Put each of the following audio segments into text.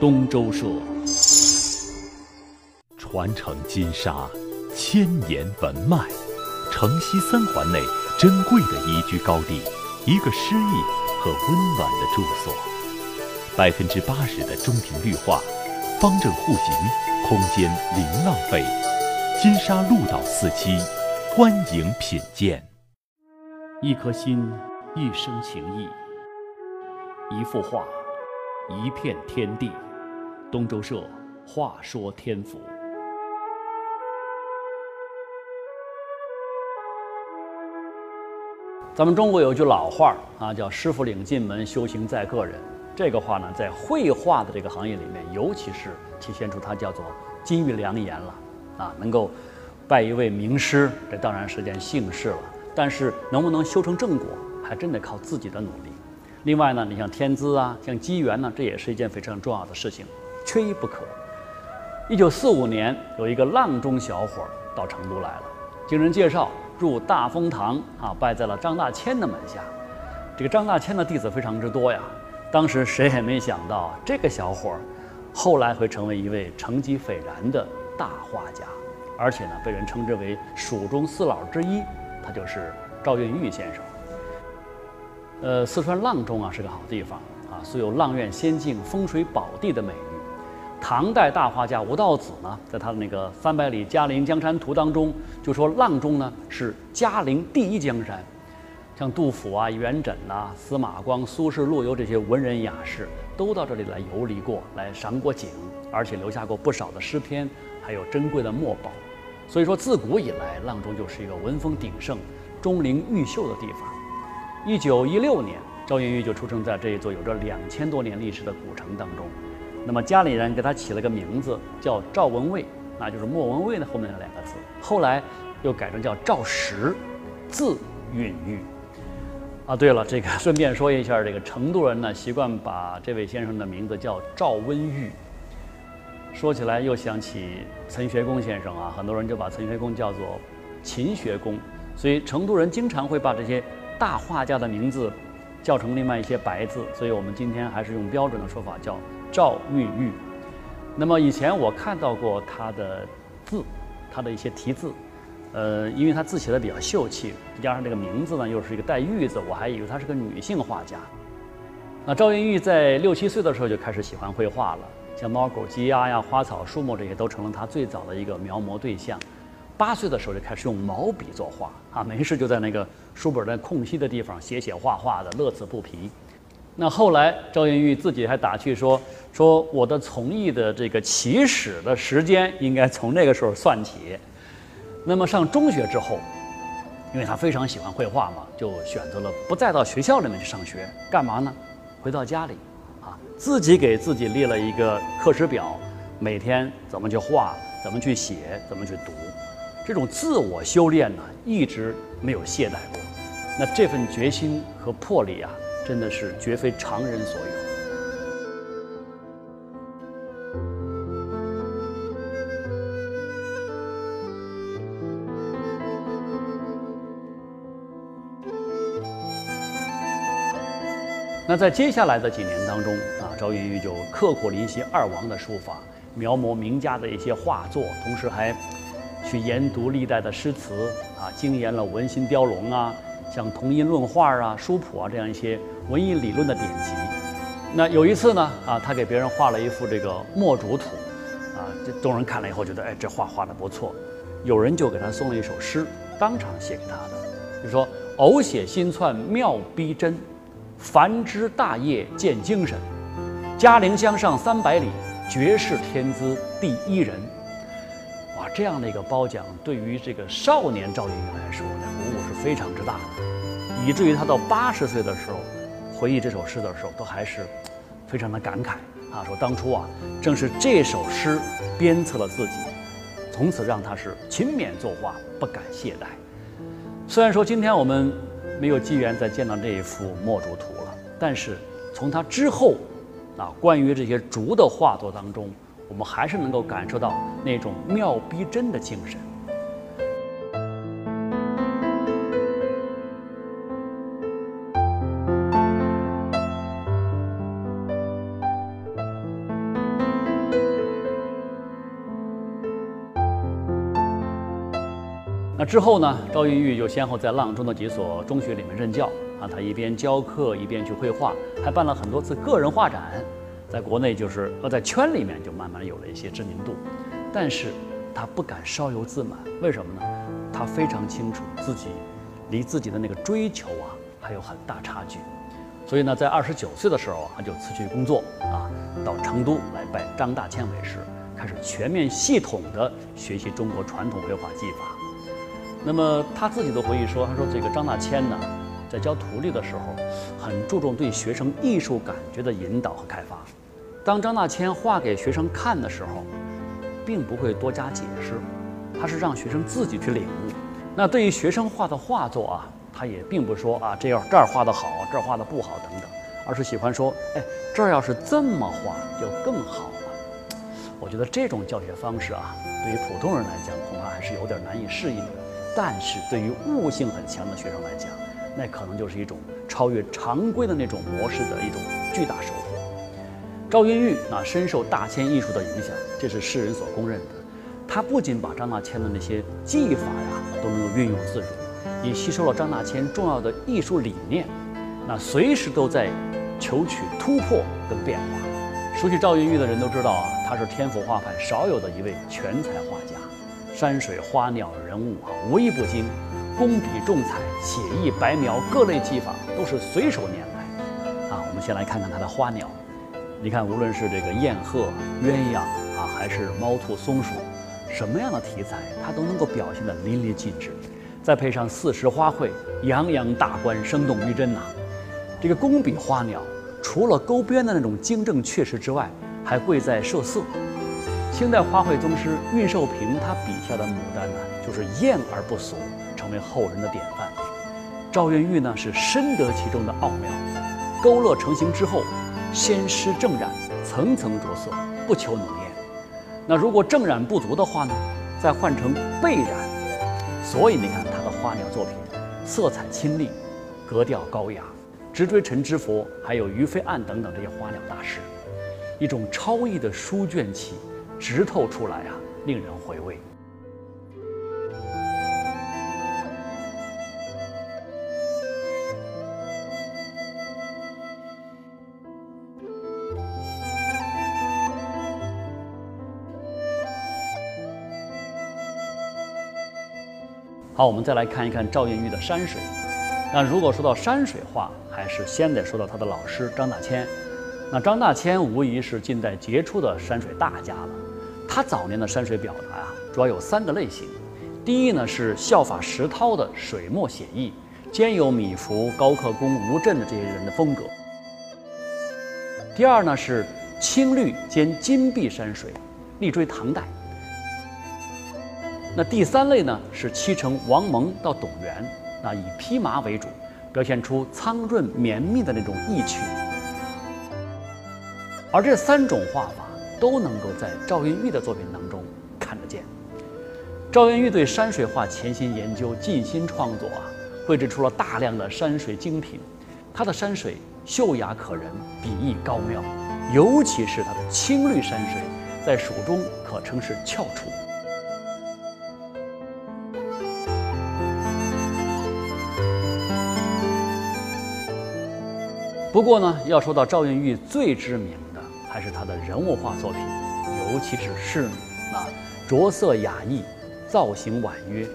东周社。传承金沙千年文脉，城西三环内珍贵的宜居高地，一个诗意和温暖的住所，百分之八十的中庭绿化，方正户型，空间零浪费。金沙鹭岛四期，欢迎品鉴。一颗心，一生情谊；一幅画，一片天地。东周社话说天府。咱们中国有句老话啊，叫“师傅领进门，修行在个人”。这个话呢，在绘画的这个行业里面，尤其是体现出它叫做金玉良言了啊。能够拜一位名师，这当然是件幸事了。但是能不能修成正果，还真得靠自己的努力。另外呢，你像天资啊，像机缘呢，这也是一件非常重要的事情，缺一不可。一九四五年，有一个阆中小伙到成都来了，经人介绍。入大风堂啊，拜在了张大千的门下。这个张大千的弟子非常之多呀。当时谁也没想到，这个小伙后来会成为一位成绩斐然的大画家，而且呢，被人称之为蜀中四老之一。他就是赵云玉先生。呃，四川阆中啊是个好地方啊，素有“阆苑仙境，风水宝地”的美。唐代大画家吴道子呢，在他的那个《三百里嘉陵江山图》当中，就说阆中呢是嘉陵第一江山。像杜甫啊、元稹呐、司马光、苏轼、陆游这些文人雅士，都到这里来游历过来赏过景，而且留下过不少的诗篇，还有珍贵的墨宝。所以说，自古以来，阆中就是一个文风鼎盛、钟灵毓秀的地方。一九一六年，赵云玉就出生在这一座有着两千多年历史的古城当中。那么家里人给他起了个名字叫赵文蔚，那就是莫文蔚的后面的两个字。后来又改成叫赵石，字允玉。啊，对了，这个顺便说一下，这个成都人呢习惯把这位先生的名字叫赵温玉。说起来又想起陈学公先生啊，很多人就把陈学公叫做秦学公，所以成都人经常会把这些大画家的名字叫成另外一些白字，所以我们今天还是用标准的说法叫。赵玉玉，那么以前我看到过他的字，他的一些题字，呃，因为他字写的比较秀气，加上这个名字呢又是一个带玉字，我还以为他是个女性画家。那赵云玉在六七岁的时候就开始喜欢绘画了，像猫狗鸡鸭呀、花草树木这些都成了他最早的一个描摹对象。八岁的时候就开始用毛笔作画，啊，没事就在那个书本的空隙的地方写写画画的，乐此不疲。那后来，赵云玉自己还打趣说：“说我的从艺的这个起始的时间应该从那个时候算起。”那么上中学之后，因为他非常喜欢绘画嘛，就选择了不再到学校里面去上学，干嘛呢？回到家里，啊，自己给自己列了一个课时表，每天怎么去画，怎么去写，怎么去读，这种自我修炼呢，一直没有懈怠过。那这份决心和魄力啊！真的是绝非常人所有。那在接下来的几年当中啊，赵云玉就刻苦临习二王的书法，描摹名家的一些画作，同时还去研读历代的诗词啊，精研了文心雕龙啊。像同音论画啊、书谱啊这样一些文艺理论的典籍。那有一次呢，啊，他给别人画了一幅这个墨竹图，啊，这众人看了以后觉得，哎，这画画的不错。有人就给他送了一首诗，当场写给他的，就说：“偶写新窜妙逼真，凡枝大业见精神。嘉陵江上三百里，绝世天资第一人。”哇，这样的一个褒奖，对于这个少年赵云玉来说，呢，鼓舞是非常之大的，以至于他到八十岁的时候，回忆这首诗的时候，都还是非常的感慨啊，说当初啊，正是这首诗鞭策了自己，从此让他是勤勉作画，不敢懈怠。虽然说今天我们没有机缘再见到这一幅墨竹图了，但是从他之后啊，关于这些竹的画作当中。我们还是能够感受到那种妙逼真的精神。之后呢，赵云玉就先后在阆中的几所中学里面任教啊，他一边教课一边去绘画，还办了很多次个人画展，在国内就是呃在圈里面就慢慢有了一些知名度，但是他不敢稍有自满，为什么呢？他非常清楚自己离自己的那个追求啊还有很大差距，所以呢，在二十九岁的时候，他就辞去工作啊，到成都来拜张大千为师，开始全面系统的学习中国传统绘画技法。那么他自己都回忆说：“他说这个张大千呢，在教徒弟的时候，很注重对学生艺术感觉的引导和开发。当张大千画给学生看的时候，并不会多加解释，他是让学生自己去领悟。那对于学生画的画作啊，他也并不说啊这要这儿画的好，这儿画的不好等等，而是喜欢说，哎，这儿要是这么画就更好了。我觉得这种教学方式啊，对于普通人来讲，恐怕还是有点难以适应的。”但是对于悟性很强的学生来讲，那可能就是一种超越常规的那种模式的一种巨大收获。赵云玉啊，深受大千艺术的影响，这是世人所公认的。他不仅把张大千的那些技法呀都能够运用自如，也吸收了张大千重要的艺术理念，那随时都在求取突破跟变化。熟悉赵云玉的人都知道啊，他是天府画派少有的一位全才画家。山水、花鸟、人物啊，无一不精。工笔重彩、写意白描，各类技法都是随手拈来。啊，我们先来看看他的花鸟。你看，无论是这个燕鹤、鸳鸯啊，还是猫兔松鼠，什么样的题材，他都能够表现得淋漓尽致。再配上四时花卉，洋洋大观，生动逼真呐。这个工笔花鸟，除了勾边的那种精正确实之外，还贵在设色。清代花卉宗师恽寿平，他笔下的牡丹呢，就是艳而不俗，成为后人的典范。赵云玉呢，是深得其中的奥妙，勾勒成型之后，先施正染，层层着色，不求浓艳。那如果正染不足的话呢，再换成背染。所以你看他的花鸟作品，色彩清丽，格调高雅。直追陈之佛，还有于飞案等等这些花鸟大师，一种超逸的书卷气。直透出来啊，令人回味。好，我们再来看一看赵云玉的山水。那如果说到山水画，还是先得说到他的老师张大千。那张大千无疑是近代杰出的山水大家了。他早年的山水表达呀，主要有三个类型。第一呢是效法石涛的水墨写意，兼有米芾、高克恭、吴镇的这些人的风格。第二呢是青绿兼金碧山水，力追唐代。那第三类呢是七成王蒙到董源，那以披麻为主，表现出苍润绵密的那种意趣。而这三种画法。都能够在赵云玉的作品当中看得见。赵云玉对山水画潜心研究、尽心创作啊，绘制出了大量的山水精品。他的山水秀雅可人，笔意高妙，尤其是他的青绿山水，在蜀中可称是翘楚。不过呢，要说到赵云玉最知名。还是他的人物画作品，尤其是仕女啊，着色雅逸，造型婉约，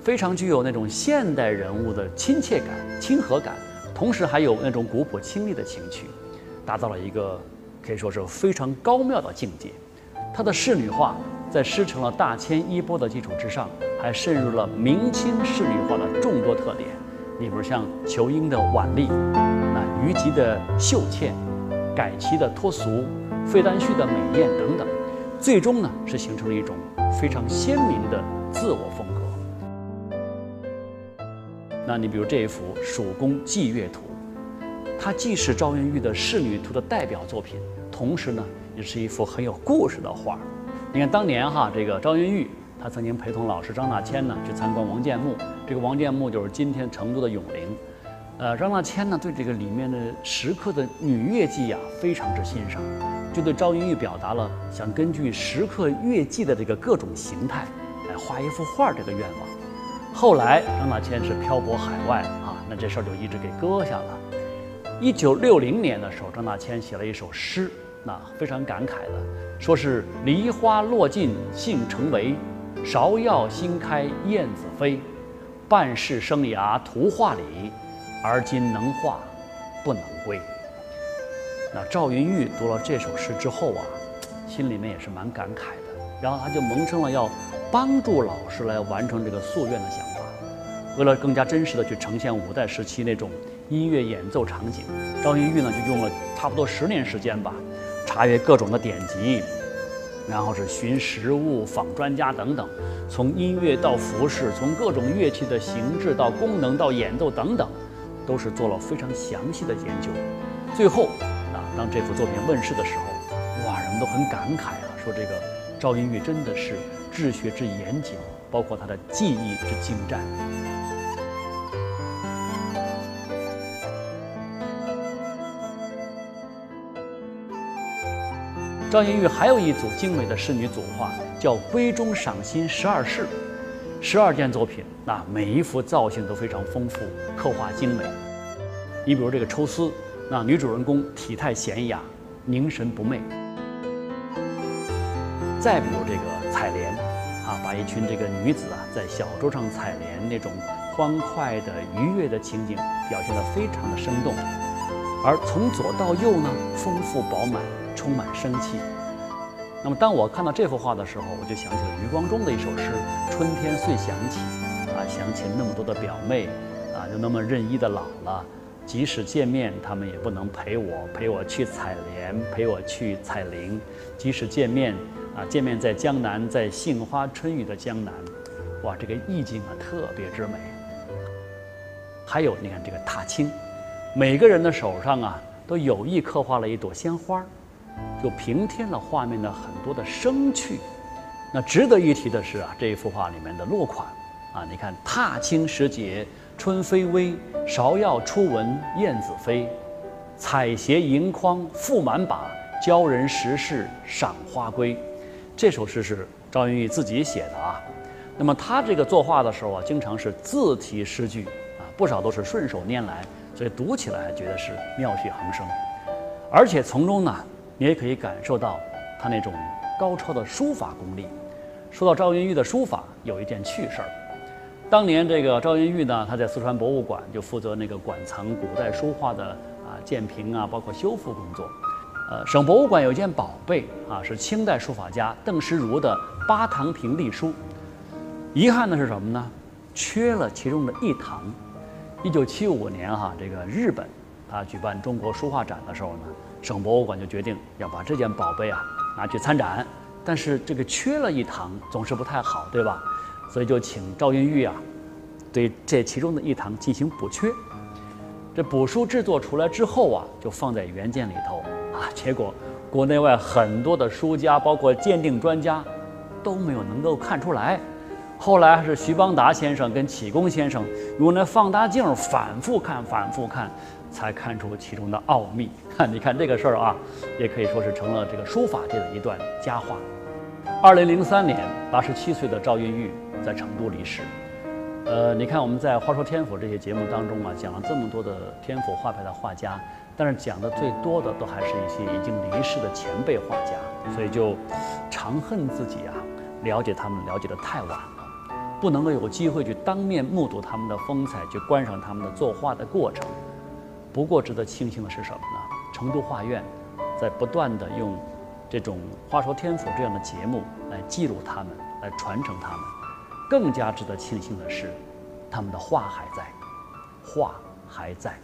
非常具有那种现代人物的亲切感、亲和感，同时还有那种古朴清丽的情趣，达到了一个可以说是非常高妙的境界。他的仕女画在师承了大千衣钵的基础之上，还渗入了明清仕女画的众多特点，你比如像裘英的婉丽，那虞姬的秀倩。改旗的脱俗，费丹旭的美艳等等，最终呢是形成了一种非常鲜明的自我风格。那你比如这一幅《蜀宫祭月图》，它既是赵云玉的仕女图的代表作品，同时呢也是一幅很有故事的画。你看当年哈，这个赵云玉他曾经陪同老师张大千呢去参观王建墓，这个王建墓就是今天成都的永陵。呃，张大千呢对这个里面的石刻的女乐伎呀非常之欣赏，就对赵云玉表达了想根据石刻乐伎的这个各种形态来画一幅画这个愿望。后来张大千是漂泊海外啊，那这事儿就一直给搁下了。一九六零年的时候，张大千写了一首诗，那非常感慨的，说是“梨花落尽杏成围，芍药新开燕子飞。半世生涯图画里，而今能画不能归。”那赵云玉读了这首诗之后啊，心里面也是蛮感慨的，然后他就萌生了要帮助老师来完成这个夙愿的想法。为了更加真实的去呈现五代时期那种音乐演奏场景，赵云玉呢就用了差不多十年时间吧，查阅各种的典籍，然后是寻实物、访专家等等，从音乐到服饰，从各种乐器的形制到功能到演奏等等，都是做了非常详细的研究。最后，啊，当这幅作品问世的时候，哇，人们都很感慨啊，说这个赵云玉真的是治学之严谨，包括他的技艺之精湛。赵云玉还有一组精美的仕女组画，叫《闺中赏心十二事》，十二件作品，那每一幅造型都非常丰富，刻画精美。你比如这个抽丝，那女主人公体态娴雅，凝神不昧。再比如这个采莲，啊，把一群这个女子啊在小舟上采莲那种欢快的愉悦的情景表现得非常的生动。而从左到右呢，丰富饱满。充满生气。那么，当我看到这幅画的时候，我就想起了余光中的一首诗《春天遂响起》，啊，想起那么多的表妹，啊，又那么任意的老了，即使见面，他们也不能陪我，陪我去采莲，陪我去采菱。即使见面，啊，见面在江南，在杏花春雨的江南，哇，这个意境啊，特别之美。还有，你看这个踏青，每个人的手上啊，都有意刻画了一朵鲜花儿。就平添了画面的很多的生趣。那值得一提的是啊，这一幅画里面的落款啊，你看“踏青时节春飞微，芍药初闻燕子飞。采撷盈筐覆满把，教人识事赏花归。”这首诗是赵云玉自己写的啊。那么他这个作画的时候啊，经常是自题诗句啊，不少都是顺手拈来，所以读起来觉得是妙趣横生，而且从中呢。你也可以感受到他那种高超的书法功力。说到赵云玉的书法，有一件趣事儿。当年这个赵云玉呢，他在四川博物馆就负责那个馆藏古代书画的啊鉴评啊，包括修复工作。呃，省博物馆有一件宝贝啊，是清代书法家邓石如的《八堂亭隶书》。遗憾的是什么呢？缺了其中的一堂。一九七五年哈，这个日本他举办中国书画展的时候呢。省博物馆就决定要把这件宝贝啊拿去参展，但是这个缺了一堂总是不太好，对吧？所以就请赵云玉啊，对这其中的一堂进行补缺。这补书制作出来之后啊，就放在原件里头啊，结果国内外很多的书家，包括鉴定专家，都没有能够看出来。后来是徐邦达先生跟启功先生用那放大镜反复看，反复看。才看出其中的奥秘。看，你看这个事儿啊，也可以说是成了这个书法界的一段佳话。二零零三年，八十七岁的赵云玉在成都离世。呃，你看我们在《话说天府》这些节目当中啊，讲了这么多的天府画派的画家，但是讲的最多的都还是一些已经离世的前辈画家，所以就常恨自己啊，了解他们了解的太晚了，不能够有机会去当面目睹他们的风采，去观赏他们的作画的过程。不过，值得庆幸的是什么呢？成都画院在不断的用这种《话说天府》这样的节目来记录他们，来传承他们。更加值得庆幸的是，他们的画还在，画还在。